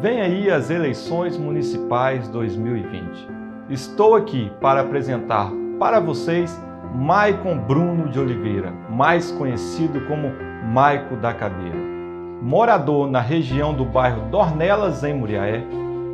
Vem aí as eleições municipais 2020. Estou aqui para apresentar para vocês Maicon Bruno de Oliveira, mais conhecido como Maico da Cadeira. Morador na região do bairro Dornelas, em Muriaé,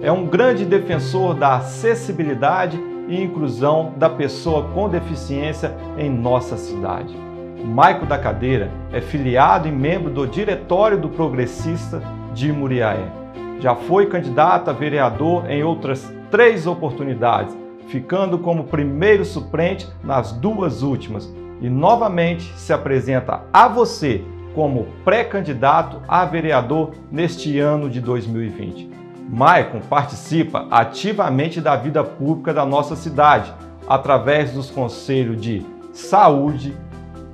é um grande defensor da acessibilidade e inclusão da pessoa com deficiência em nossa cidade. Maico da Cadeira é filiado e membro do Diretório do Progressista de Muriaé. Já foi candidato a vereador em outras três oportunidades, ficando como primeiro suplente nas duas últimas. E novamente se apresenta a você como pré-candidato a vereador neste ano de 2020. Maicon participa ativamente da vida pública da nossa cidade através dos conselhos de saúde,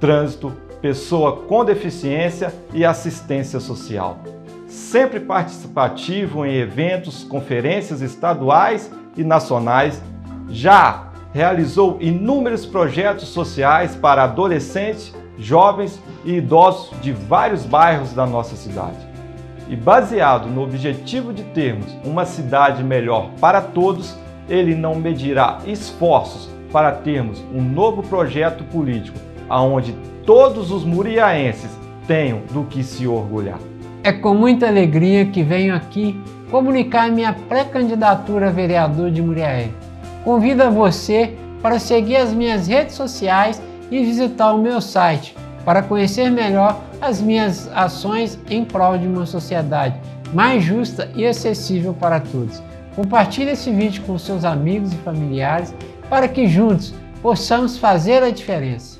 trânsito, pessoa com deficiência e assistência social sempre participativo em eventos, conferências estaduais e nacionais, já realizou inúmeros projetos sociais para adolescentes, jovens e idosos de vários bairros da nossa cidade. E baseado no objetivo de termos uma cidade melhor para todos, ele não medirá esforços para termos um novo projeto político aonde todos os muriaenses tenham do que se orgulhar. É com muita alegria que venho aqui comunicar minha pré-candidatura a vereador de Muriaé. Convido a você para seguir as minhas redes sociais e visitar o meu site para conhecer melhor as minhas ações em prol de uma sociedade mais justa e acessível para todos. Compartilhe esse vídeo com seus amigos e familiares para que juntos possamos fazer a diferença.